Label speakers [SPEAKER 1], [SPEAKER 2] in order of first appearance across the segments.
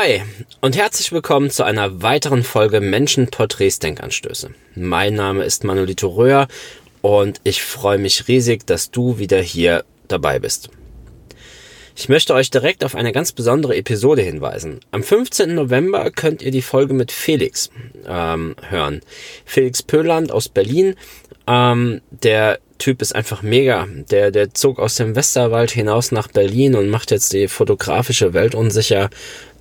[SPEAKER 1] Hi und herzlich willkommen zu einer weiteren Folge Menschenporträts Denkanstöße. Mein Name ist Manolito Röhr und ich freue mich riesig, dass du wieder hier dabei bist. Ich möchte euch direkt auf eine ganz besondere Episode hinweisen. Am 15. November könnt ihr die Folge mit Felix ähm, hören. Felix Pöland aus Berlin. Ähm, der Typ ist einfach mega. Der, der zog aus dem Westerwald hinaus nach Berlin und macht jetzt die fotografische Welt unsicher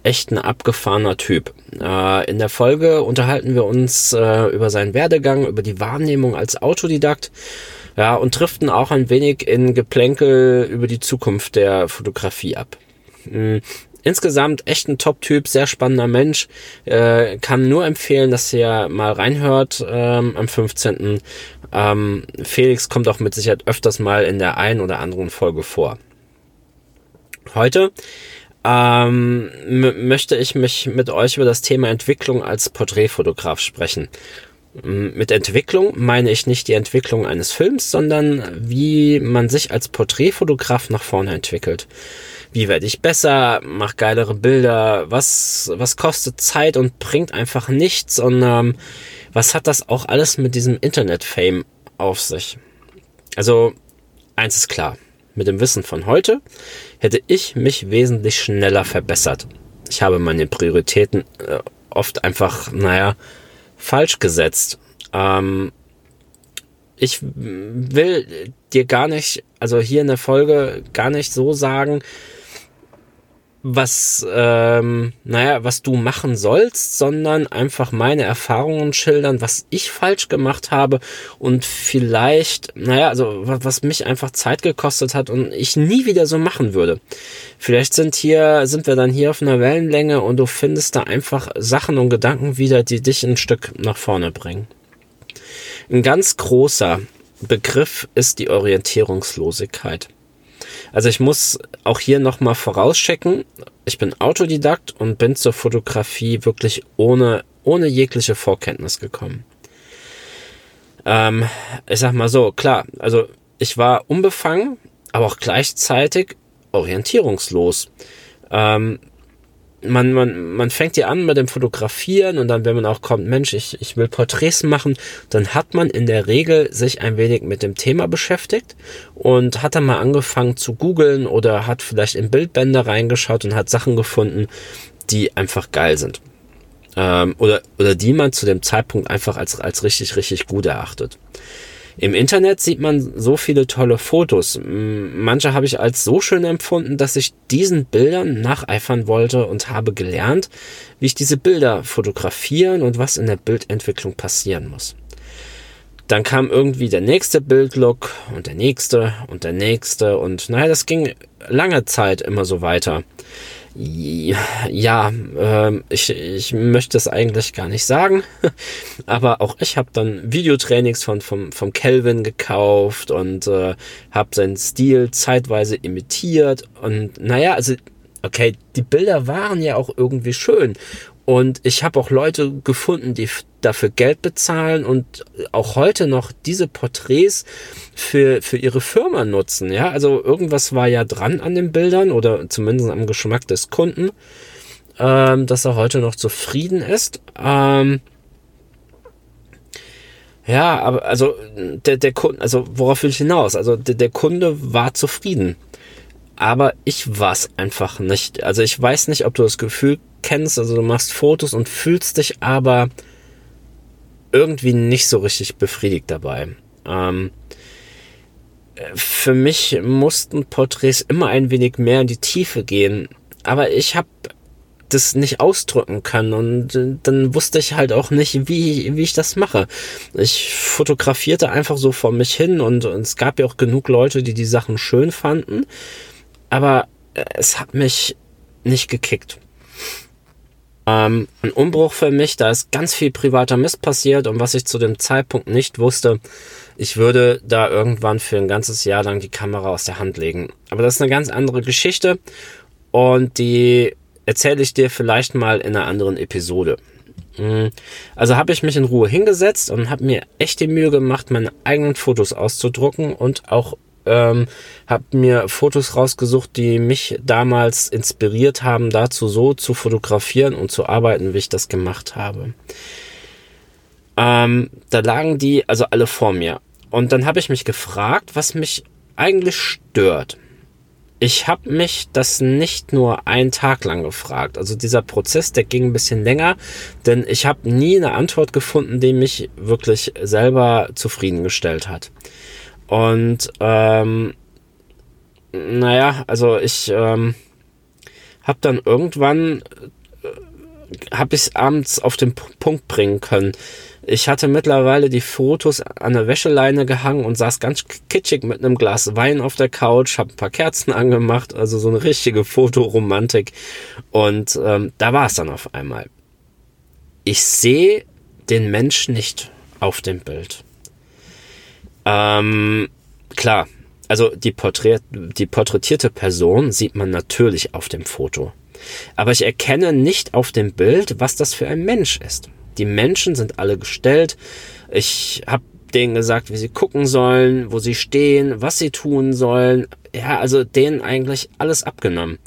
[SPEAKER 1] echt ein abgefahrener Typ. Äh, in der Folge unterhalten wir uns äh, über seinen Werdegang, über die Wahrnehmung als Autodidakt, ja, und driften auch ein wenig in Geplänkel über die Zukunft der Fotografie ab. Insgesamt echt ein Top-Typ, sehr spannender Mensch. Äh, kann nur empfehlen, dass ihr mal reinhört ähm, am 15. Ähm, Felix kommt auch mit Sicherheit öfters mal in der einen oder anderen Folge vor. Heute ähm, möchte ich mich mit euch über das Thema Entwicklung als Porträtfotograf sprechen. Mit Entwicklung meine ich nicht die Entwicklung eines Films, sondern wie man sich als Porträtfotograf nach vorne entwickelt. Wie werde ich besser, mach geilere Bilder, was, was kostet Zeit und bringt einfach nichts und ähm, was hat das auch alles mit diesem Internet-Fame auf sich? Also, eins ist klar, mit dem Wissen von heute hätte ich mich wesentlich schneller verbessert. Ich habe meine Prioritäten äh, oft einfach, naja, falsch gesetzt. Ähm, ich will dir gar nicht, also hier in der Folge gar nicht so sagen, was, ähm, naja, was du machen sollst, sondern einfach meine Erfahrungen schildern, was ich falsch gemacht habe und vielleicht, naja, also was mich einfach Zeit gekostet hat und ich nie wieder so machen würde. Vielleicht sind hier, sind wir dann hier auf einer Wellenlänge und du findest da einfach Sachen und Gedanken wieder, die dich ein Stück nach vorne bringen. Ein ganz großer Begriff ist die Orientierungslosigkeit. Also ich muss auch hier nochmal vorauschecken, ich bin Autodidakt und bin zur Fotografie wirklich ohne, ohne jegliche Vorkenntnis gekommen. Ähm, ich sag mal so, klar, also ich war unbefangen, aber auch gleichzeitig orientierungslos. Ähm, man, man, man fängt ja an mit dem Fotografieren und dann, wenn man auch kommt, Mensch, ich, ich will Porträts machen, dann hat man in der Regel sich ein wenig mit dem Thema beschäftigt und hat dann mal angefangen zu googeln oder hat vielleicht in Bildbänder reingeschaut und hat Sachen gefunden, die einfach geil sind. Ähm, oder, oder die man zu dem Zeitpunkt einfach als, als richtig, richtig gut erachtet. Im Internet sieht man so viele tolle Fotos. Manche habe ich als so schön empfunden, dass ich diesen Bildern nacheifern wollte und habe gelernt, wie ich diese Bilder fotografieren und was in der Bildentwicklung passieren muss. Dann kam irgendwie der nächste Bildlook und der nächste und der nächste und naja, das ging lange Zeit immer so weiter. Ja, äh, ich, ich möchte es eigentlich gar nicht sagen, aber auch ich habe dann Videotrainings von vom vom Kelvin gekauft und äh, habe seinen Stil zeitweise imitiert und naja, also okay, die Bilder waren ja auch irgendwie schön und ich habe auch Leute gefunden, die dafür Geld bezahlen und auch heute noch diese Porträts für, für ihre Firma nutzen. Ja, also irgendwas war ja dran an den Bildern oder zumindest am Geschmack des Kunden, ähm, dass er heute noch zufrieden ist. Ähm, ja, aber also der, der Kunde, also worauf will ich hinaus? Also der, der Kunde war zufrieden. Aber ich war es einfach nicht. Also ich weiß nicht, ob du das Gefühl kennst, also du machst Fotos und fühlst dich aber irgendwie nicht so richtig befriedigt dabei. Ähm, für mich mussten Porträts immer ein wenig mehr in die Tiefe gehen, aber ich habe das nicht ausdrücken können und äh, dann wusste ich halt auch nicht, wie, wie ich das mache. Ich fotografierte einfach so vor mich hin und, und es gab ja auch genug Leute, die die Sachen schön fanden, aber äh, es hat mich nicht gekickt. Ähm, ein Umbruch für mich, da ist ganz viel privater Mist passiert und was ich zu dem Zeitpunkt nicht wusste, ich würde da irgendwann für ein ganzes Jahr lang die Kamera aus der Hand legen. Aber das ist eine ganz andere Geschichte und die erzähle ich dir vielleicht mal in einer anderen Episode. Mhm. Also habe ich mich in Ruhe hingesetzt und habe mir echt die Mühe gemacht, meine eigenen Fotos auszudrucken und auch ähm, habe mir Fotos rausgesucht, die mich damals inspiriert haben, dazu so zu fotografieren und zu arbeiten, wie ich das gemacht habe. Ähm, da lagen die also alle vor mir. Und dann habe ich mich gefragt, was mich eigentlich stört. Ich habe mich das nicht nur einen Tag lang gefragt. Also dieser Prozess, der ging ein bisschen länger, denn ich habe nie eine Antwort gefunden, die mich wirklich selber zufriedengestellt hat. Und ähm, naja, also ich ähm, habe dann irgendwann äh, habe ich abends auf den Punkt bringen können. Ich hatte mittlerweile die Fotos an der Wäscheleine gehangen und saß ganz kitschig mit einem Glas Wein auf der Couch, habe ein paar Kerzen angemacht, also so eine richtige Fotoromantik. Und ähm, da war es dann auf einmal. Ich sehe den Mensch nicht auf dem Bild. Ähm, klar, also die, Porträt, die porträtierte Person sieht man natürlich auf dem Foto. Aber ich erkenne nicht auf dem Bild, was das für ein Mensch ist. Die Menschen sind alle gestellt. Ich habe denen gesagt, wie sie gucken sollen, wo sie stehen, was sie tun sollen. Ja, also denen eigentlich alles abgenommen.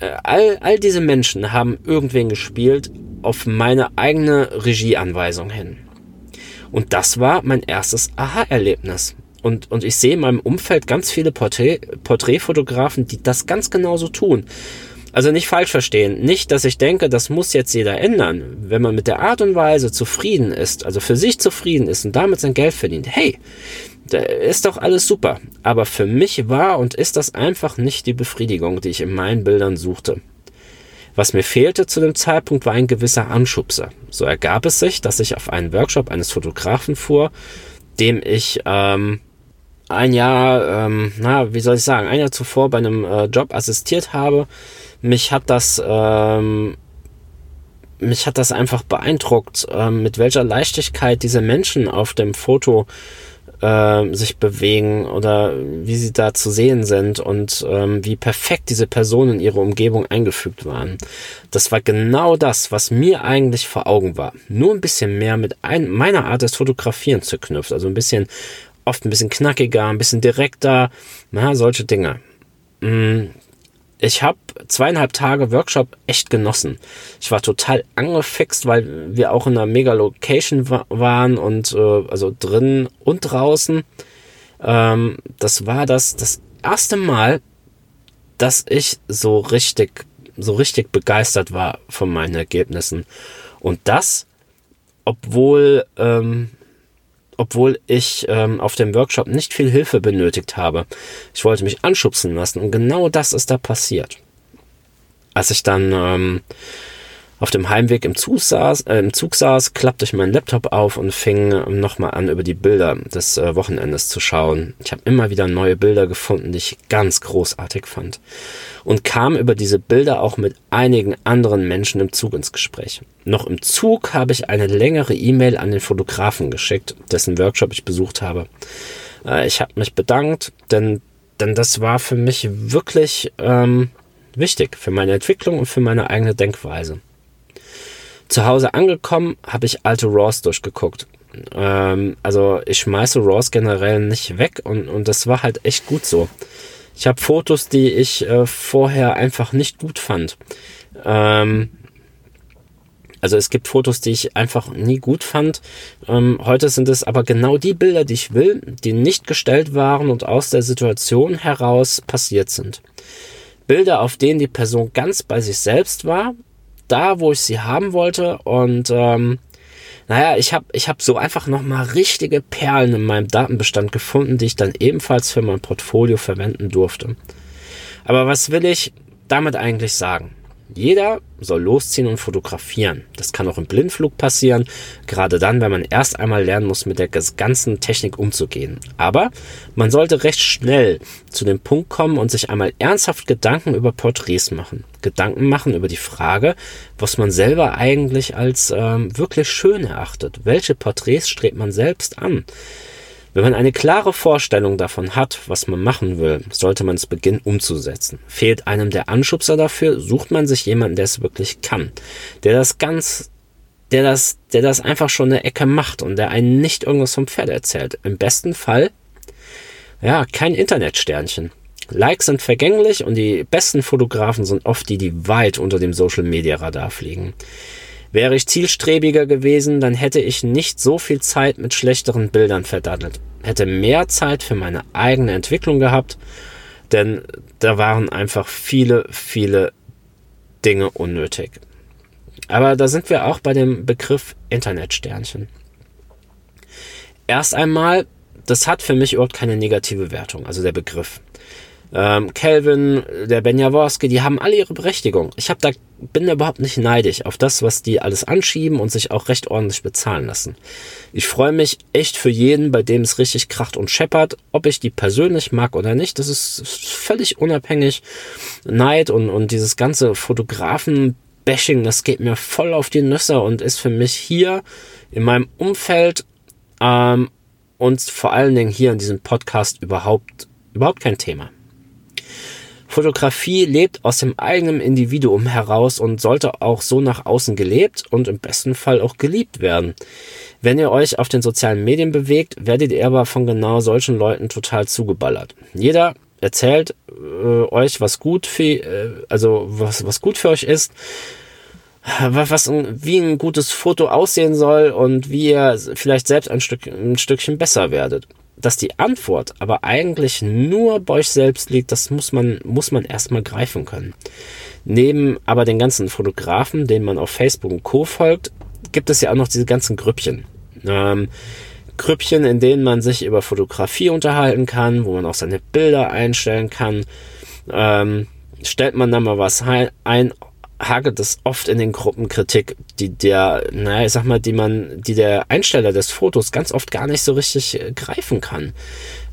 [SPEAKER 1] Äh, all, all diese Menschen haben irgendwen gespielt auf meine eigene Regieanweisung hin. Und das war mein erstes Aha-Erlebnis. Und, und ich sehe in meinem Umfeld ganz viele Porträt, Porträtfotografen, die das ganz genauso tun. Also nicht falsch verstehen. Nicht, dass ich denke, das muss jetzt jeder ändern. Wenn man mit der Art und Weise zufrieden ist, also für sich zufrieden ist und damit sein Geld verdient, hey, da ist doch alles super. Aber für mich war und ist das einfach nicht die Befriedigung, die ich in meinen Bildern suchte. Was mir fehlte zu dem Zeitpunkt war ein gewisser Anschubser. So ergab es sich, dass ich auf einen Workshop eines Fotografen fuhr, dem ich ähm, ein Jahr, ähm, na, wie soll ich sagen, ein Jahr zuvor bei einem äh, Job assistiert habe mich hat das, ähm, mich hat das einfach beeindruckt, ähm, mit welcher Leichtigkeit diese Menschen auf dem Foto äh, sich bewegen oder wie sie da zu sehen sind und ähm, wie perfekt diese Personen in ihre Umgebung eingefügt waren. Das war genau das, was mir eigentlich vor Augen war. Nur ein bisschen mehr mit ein, meiner Art des Fotografieren zu knüpfen. Also ein bisschen, oft ein bisschen knackiger, ein bisschen direkter, na, solche Dinge. Mm, ich habe zweieinhalb Tage Workshop echt genossen. Ich war total angefixt, weil wir auch in einer mega Location wa waren und äh, also drin und draußen. Ähm, das war das das erste Mal, dass ich so richtig so richtig begeistert war von meinen Ergebnissen und das, obwohl ähm, obwohl ich ähm, auf dem Workshop nicht viel Hilfe benötigt habe. Ich wollte mich anschubsen lassen und genau das ist da passiert. Als ich dann ähm, auf dem Heimweg im Zug saß, äh, im Zug saß, klappte ich meinen Laptop auf und fing ähm, nochmal an, über die Bilder des äh, Wochenendes zu schauen. Ich habe immer wieder neue Bilder gefunden, die ich ganz großartig fand. Und kam über diese Bilder auch mit einigen anderen Menschen im Zug ins Gespräch. Noch im Zug habe ich eine längere E-Mail an den Fotografen geschickt, dessen Workshop ich besucht habe. Äh, ich habe mich bedankt, denn, denn das war für mich wirklich ähm, wichtig für meine Entwicklung und für meine eigene Denkweise. Zu Hause angekommen, habe ich alte Raws durchgeguckt. Ähm, also ich schmeiße Raws generell nicht weg und, und das war halt echt gut so. Ich habe Fotos, die ich äh, vorher einfach nicht gut fand. Ähm, also es gibt Fotos, die ich einfach nie gut fand. Ähm, heute sind es aber genau die Bilder, die ich will, die nicht gestellt waren und aus der Situation heraus passiert sind. Bilder, auf denen die Person ganz bei sich selbst war, da, wo ich sie haben wollte. Und ähm, naja, ich habe ich hab so einfach nochmal richtige Perlen in meinem Datenbestand gefunden, die ich dann ebenfalls für mein Portfolio verwenden durfte. Aber was will ich damit eigentlich sagen? Jeder soll losziehen und fotografieren. Das kann auch im Blindflug passieren, gerade dann, wenn man erst einmal lernen muss, mit der ganzen Technik umzugehen. Aber man sollte recht schnell zu dem Punkt kommen und sich einmal ernsthaft Gedanken über Porträts machen. Gedanken machen über die Frage, was man selber eigentlich als ähm, wirklich schön erachtet. Welche Porträts strebt man selbst an? Wenn man eine klare Vorstellung davon hat, was man machen will, sollte man es beginnen umzusetzen. Fehlt einem der Anschubser dafür, sucht man sich jemanden, der es wirklich kann, der das ganz, der das, der das einfach schon eine Ecke macht und der einen nicht irgendwas vom Pferd erzählt. Im besten Fall ja, kein Internetsternchen. Likes sind vergänglich und die besten Fotografen sind oft die, die weit unter dem Social Media Radar fliegen. Wäre ich zielstrebiger gewesen, dann hätte ich nicht so viel Zeit mit schlechteren Bildern verdattelt. Hätte mehr Zeit für meine eigene Entwicklung gehabt, denn da waren einfach viele, viele Dinge unnötig. Aber da sind wir auch bei dem Begriff Internetsternchen. Erst einmal, das hat für mich überhaupt keine negative Wertung, also der Begriff. Ähm, Calvin, der Ben Jaworski, die haben alle ihre Berechtigung. Ich hab da, bin da überhaupt nicht neidisch auf das, was die alles anschieben und sich auch recht ordentlich bezahlen lassen. Ich freue mich echt für jeden, bei dem es richtig kracht und scheppert. Ob ich die persönlich mag oder nicht, das ist völlig unabhängig. Neid und, und dieses ganze Fotografen-Bashing, das geht mir voll auf die Nüsse und ist für mich hier in meinem Umfeld ähm, und vor allen Dingen hier in diesem Podcast überhaupt, überhaupt kein Thema. Fotografie lebt aus dem eigenen Individuum heraus und sollte auch so nach außen gelebt und im besten Fall auch geliebt werden. Wenn ihr euch auf den sozialen Medien bewegt, werdet ihr aber von genau solchen Leuten total zugeballert. Jeder erzählt äh, euch, was gut für, äh, also was, was gut für euch ist, was, wie ein gutes Foto aussehen soll und wie ihr vielleicht selbst ein, Stück, ein Stückchen besser werdet dass die Antwort aber eigentlich nur bei euch selbst liegt, das muss man, muss man erstmal greifen können. Neben aber den ganzen Fotografen, denen man auf Facebook und Co. folgt, gibt es ja auch noch diese ganzen Grüppchen. Ähm, Grüppchen, in denen man sich über Fotografie unterhalten kann, wo man auch seine Bilder einstellen kann. Ähm, stellt man da mal was ein, hagelt es oft in den Gruppen Kritik, die der, naja, ich sag mal, die man, die der Einsteller des Fotos ganz oft gar nicht so richtig äh, greifen kann.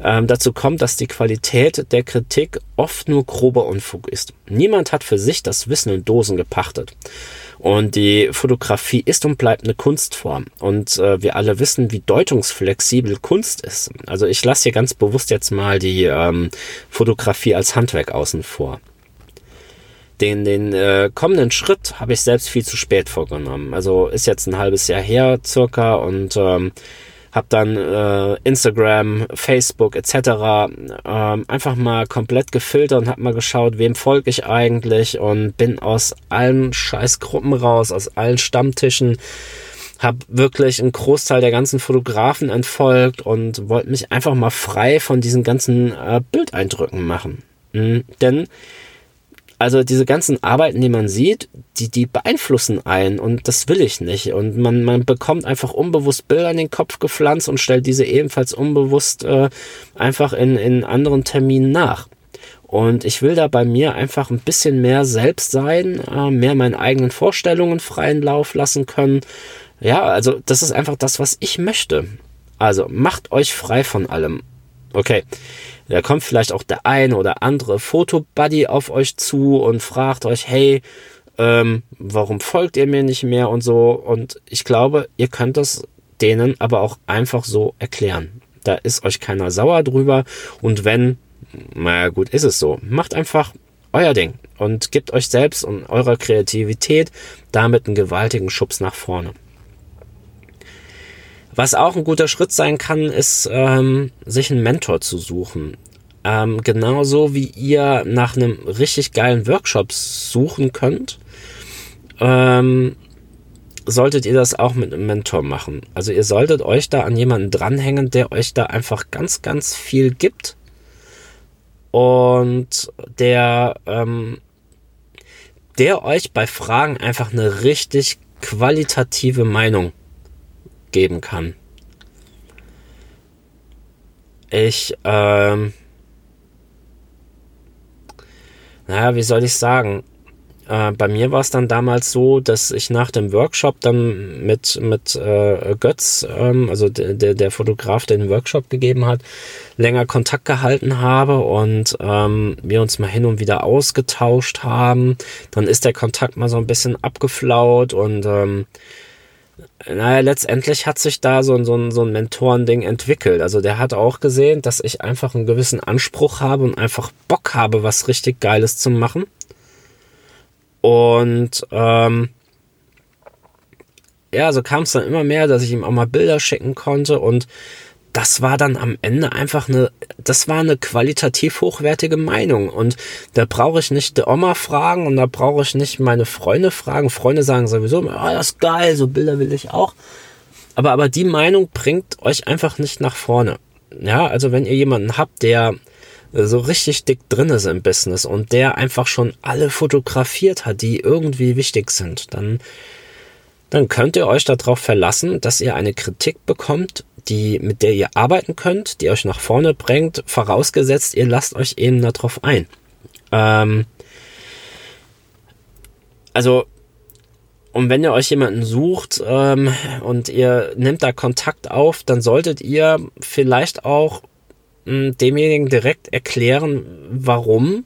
[SPEAKER 1] Ähm, dazu kommt, dass die Qualität der Kritik oft nur grober Unfug ist. Niemand hat für sich das Wissen in Dosen gepachtet. Und die Fotografie ist und bleibt eine Kunstform. Und äh, wir alle wissen, wie deutungsflexibel Kunst ist. Also ich lasse hier ganz bewusst jetzt mal die ähm, Fotografie als Handwerk außen vor den, den äh, kommenden Schritt habe ich selbst viel zu spät vorgenommen. Also ist jetzt ein halbes Jahr her circa und ähm, habe dann äh, Instagram, Facebook etc. Ähm, einfach mal komplett gefiltert und habe mal geschaut, wem folge ich eigentlich und bin aus allen Scheißgruppen raus, aus allen Stammtischen habe wirklich einen Großteil der ganzen Fotografen entfolgt und wollte mich einfach mal frei von diesen ganzen äh, Bildeindrücken machen. Mhm. Denn also diese ganzen Arbeiten, die man sieht, die, die beeinflussen einen und das will ich nicht. Und man, man bekommt einfach unbewusst Bilder in den Kopf gepflanzt und stellt diese ebenfalls unbewusst äh, einfach in, in anderen Terminen nach. Und ich will da bei mir einfach ein bisschen mehr selbst sein, äh, mehr meinen eigenen Vorstellungen freien Lauf lassen können. Ja, also das ist einfach das, was ich möchte. Also macht euch frei von allem. Okay. Da kommt vielleicht auch der eine oder andere Fotobuddy auf euch zu und fragt euch, hey, ähm, warum folgt ihr mir nicht mehr und so. Und ich glaube, ihr könnt das denen aber auch einfach so erklären. Da ist euch keiner sauer drüber. Und wenn, naja gut, ist es so. Macht einfach euer Ding und gebt euch selbst und eurer Kreativität damit einen gewaltigen Schubs nach vorne. Was auch ein guter Schritt sein kann, ist, ähm, sich einen Mentor zu suchen. Ähm, genauso wie ihr nach einem richtig geilen Workshop suchen könnt, ähm, solltet ihr das auch mit einem Mentor machen. Also ihr solltet euch da an jemanden dranhängen, der euch da einfach ganz, ganz viel gibt und der, ähm, der euch bei Fragen einfach eine richtig qualitative Meinung geben kann. Ich, ähm, naja, wie soll ich sagen? Äh, bei mir war es dann damals so, dass ich nach dem Workshop dann mit, mit äh, Götz, ähm, also der, der Fotograf, der den Workshop gegeben hat, länger Kontakt gehalten habe und ähm, wir uns mal hin und wieder ausgetauscht haben. Dann ist der Kontakt mal so ein bisschen abgeflaut und ähm, naja, letztendlich hat sich da so, so, ein, so ein Mentorending entwickelt. Also der hat auch gesehen, dass ich einfach einen gewissen Anspruch habe und einfach Bock habe, was richtig Geiles zu machen. Und ähm, ja, so kam es dann immer mehr, dass ich ihm auch mal Bilder schicken konnte und das war dann am Ende einfach eine, das war eine qualitativ hochwertige Meinung. Und da brauche ich nicht die Oma fragen und da brauche ich nicht meine Freunde fragen. Freunde sagen sowieso, oh, das ist geil, so Bilder will ich auch. Aber, aber die Meinung bringt euch einfach nicht nach vorne. Ja, also wenn ihr jemanden habt, der so richtig dick drin ist im Business und der einfach schon alle fotografiert hat, die irgendwie wichtig sind, dann, dann könnt ihr euch darauf verlassen, dass ihr eine Kritik bekommt, die, mit der ihr arbeiten könnt, die euch nach vorne bringt, vorausgesetzt, ihr lasst euch eben darauf ein. Ähm, also, und wenn ihr euch jemanden sucht ähm, und ihr nehmt da Kontakt auf, dann solltet ihr vielleicht auch mh, hm, demjenigen direkt erklären, warum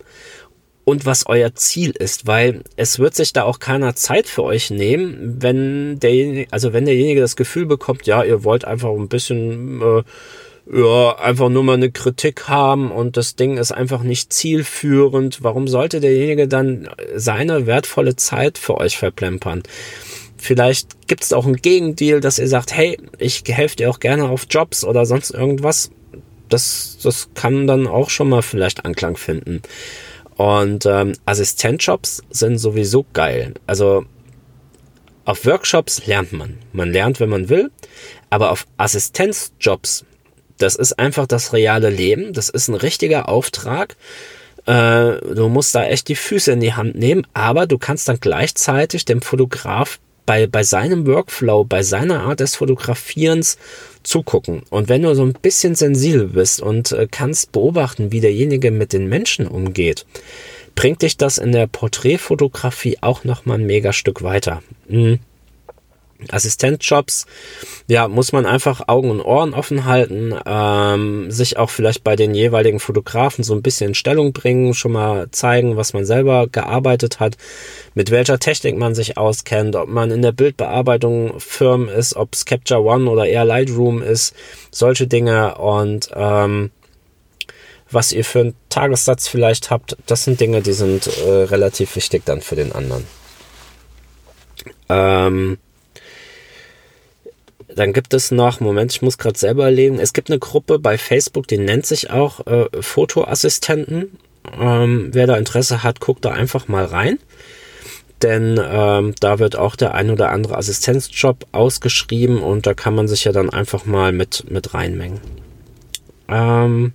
[SPEAKER 1] und was euer Ziel ist, weil es wird sich da auch keiner Zeit für euch nehmen, wenn derjenige, also wenn derjenige das Gefühl bekommt, ja, ihr wollt einfach ein bisschen, äh, ja, einfach nur mal eine Kritik haben und das Ding ist einfach nicht zielführend. Warum sollte derjenige dann seine wertvolle Zeit für euch verplempern? Vielleicht gibt es auch einen Gegendeal, dass ihr sagt, hey, ich helfe dir auch gerne auf Jobs oder sonst irgendwas. Das, das kann dann auch schon mal vielleicht Anklang finden. Und ähm, Assistentjobs sind sowieso geil. Also auf Workshops lernt man. Man lernt, wenn man will. Aber auf Assistenzjobs, das ist einfach das reale Leben. Das ist ein richtiger Auftrag. Äh, du musst da echt die Füße in die Hand nehmen. Aber du kannst dann gleichzeitig dem Fotograf bei, bei seinem Workflow, bei seiner Art des Fotografierens zugucken. Und wenn du so ein bisschen sensibel bist und äh, kannst beobachten, wie derjenige mit den Menschen umgeht, bringt dich das in der Porträtfotografie auch noch mal ein mega Stück weiter. Mhm. Assistentjobs, ja, muss man einfach Augen und Ohren offen halten, ähm, sich auch vielleicht bei den jeweiligen Fotografen so ein bisschen in Stellung bringen, schon mal zeigen, was man selber gearbeitet hat, mit welcher Technik man sich auskennt, ob man in der Bildbearbeitung firm ist, ob es Capture One oder eher Lightroom ist, solche Dinge und ähm, was ihr für einen Tagessatz vielleicht habt, das sind Dinge, die sind äh, relativ wichtig dann für den anderen. Ähm, dann gibt es noch, Moment, ich muss gerade selber erleben, es gibt eine Gruppe bei Facebook, die nennt sich auch äh, Fotoassistenten. Ähm, wer da Interesse hat, guckt da einfach mal rein. Denn ähm, da wird auch der ein oder andere Assistenzjob ausgeschrieben und da kann man sich ja dann einfach mal mit, mit reinmengen. Ähm,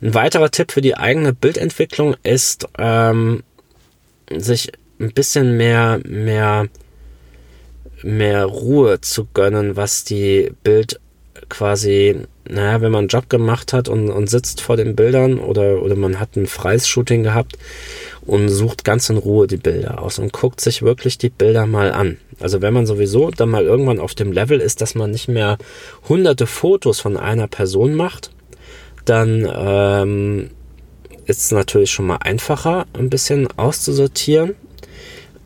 [SPEAKER 1] ein weiterer Tipp für die eigene Bildentwicklung ist, ähm, sich ein bisschen mehr, mehr mehr Ruhe zu gönnen, was die Bild quasi, naja, wenn man einen Job gemacht hat und, und sitzt vor den Bildern oder, oder man hat ein freies Shooting gehabt und sucht ganz in Ruhe die Bilder aus und guckt sich wirklich die Bilder mal an. Also wenn man sowieso dann mal irgendwann auf dem Level ist, dass man nicht mehr hunderte Fotos von einer Person macht, dann ähm, ist es natürlich schon mal einfacher, ein bisschen auszusortieren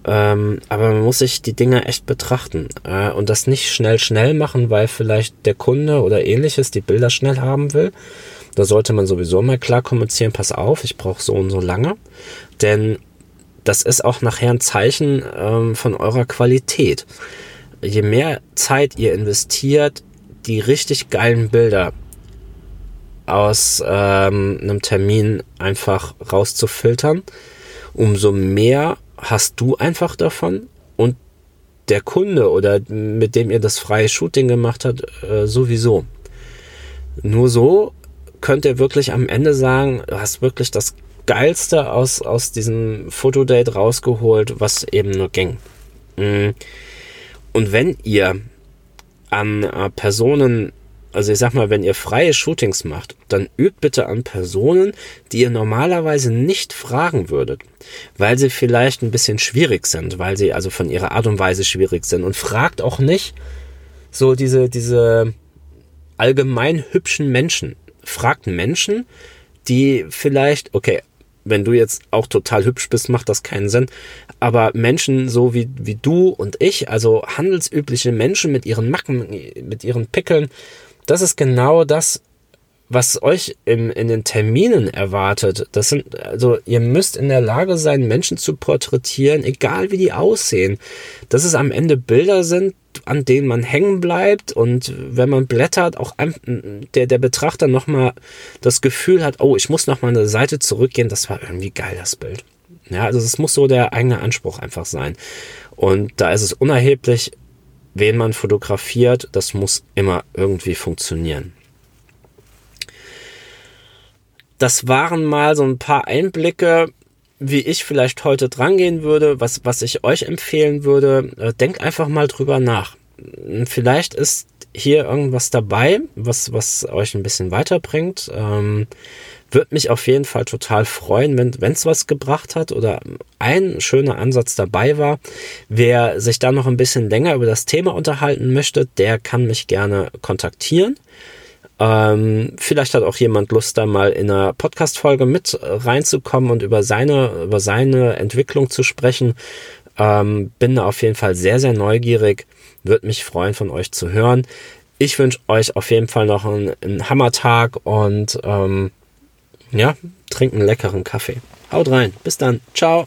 [SPEAKER 1] ähm, aber man muss sich die Dinge echt betrachten äh, und das nicht schnell, schnell machen, weil vielleicht der Kunde oder ähnliches die Bilder schnell haben will. Da sollte man sowieso mal klar kommunizieren, pass auf, ich brauche so und so lange. Denn das ist auch nachher ein Zeichen ähm, von eurer Qualität. Je mehr Zeit ihr investiert, die richtig geilen Bilder aus ähm, einem Termin einfach rauszufiltern, umso mehr hast du einfach davon und der Kunde oder mit dem ihr das freie Shooting gemacht habt, äh, sowieso. Nur so könnt ihr wirklich am Ende sagen, du hast wirklich das Geilste aus, aus diesem Fotodate rausgeholt, was eben nur ging. Mm. Und wenn ihr an äh, Personen also ich sag mal, wenn ihr freie Shootings macht, dann übt bitte an Personen, die ihr normalerweise nicht fragen würdet, weil sie vielleicht ein bisschen schwierig sind, weil sie also von ihrer Art und Weise schwierig sind und fragt auch nicht so diese, diese allgemein hübschen Menschen. Fragt Menschen, die vielleicht, okay, wenn du jetzt auch total hübsch bist, macht das keinen Sinn. Aber Menschen so wie, wie du und ich, also handelsübliche Menschen mit ihren Macken, mit ihren Pickeln, das ist genau das, was euch im, in den Terminen erwartet. Das sind, also ihr müsst in der Lage sein, Menschen zu porträtieren, egal wie die aussehen. Dass es am Ende Bilder sind, an denen man hängen bleibt und wenn man blättert, auch der, der Betrachter nochmal das Gefühl hat, oh, ich muss nochmal eine Seite zurückgehen, das war irgendwie geil, das Bild. Ja, also es muss so der eigene Anspruch einfach sein. Und da ist es unerheblich, wen man fotografiert, das muss immer irgendwie funktionieren. Das waren mal so ein paar Einblicke, wie ich vielleicht heute drangehen würde, was, was ich euch empfehlen würde. Äh, denkt einfach mal drüber nach. Vielleicht ist hier irgendwas dabei, was, was euch ein bisschen weiterbringt. Ähm, würde mich auf jeden Fall total freuen, wenn es was gebracht hat oder ein schöner Ansatz dabei war. Wer sich da noch ein bisschen länger über das Thema unterhalten möchte, der kann mich gerne kontaktieren. Ähm, vielleicht hat auch jemand Lust, da mal in einer Podcast-Folge mit reinzukommen und über seine, über seine Entwicklung zu sprechen. Ähm, bin da auf jeden Fall sehr, sehr neugierig. Würde mich freuen, von euch zu hören. Ich wünsche euch auf jeden Fall noch einen, einen Hammertag und ähm, ja, trinken leckeren Kaffee. Haut rein. Bis dann. Ciao.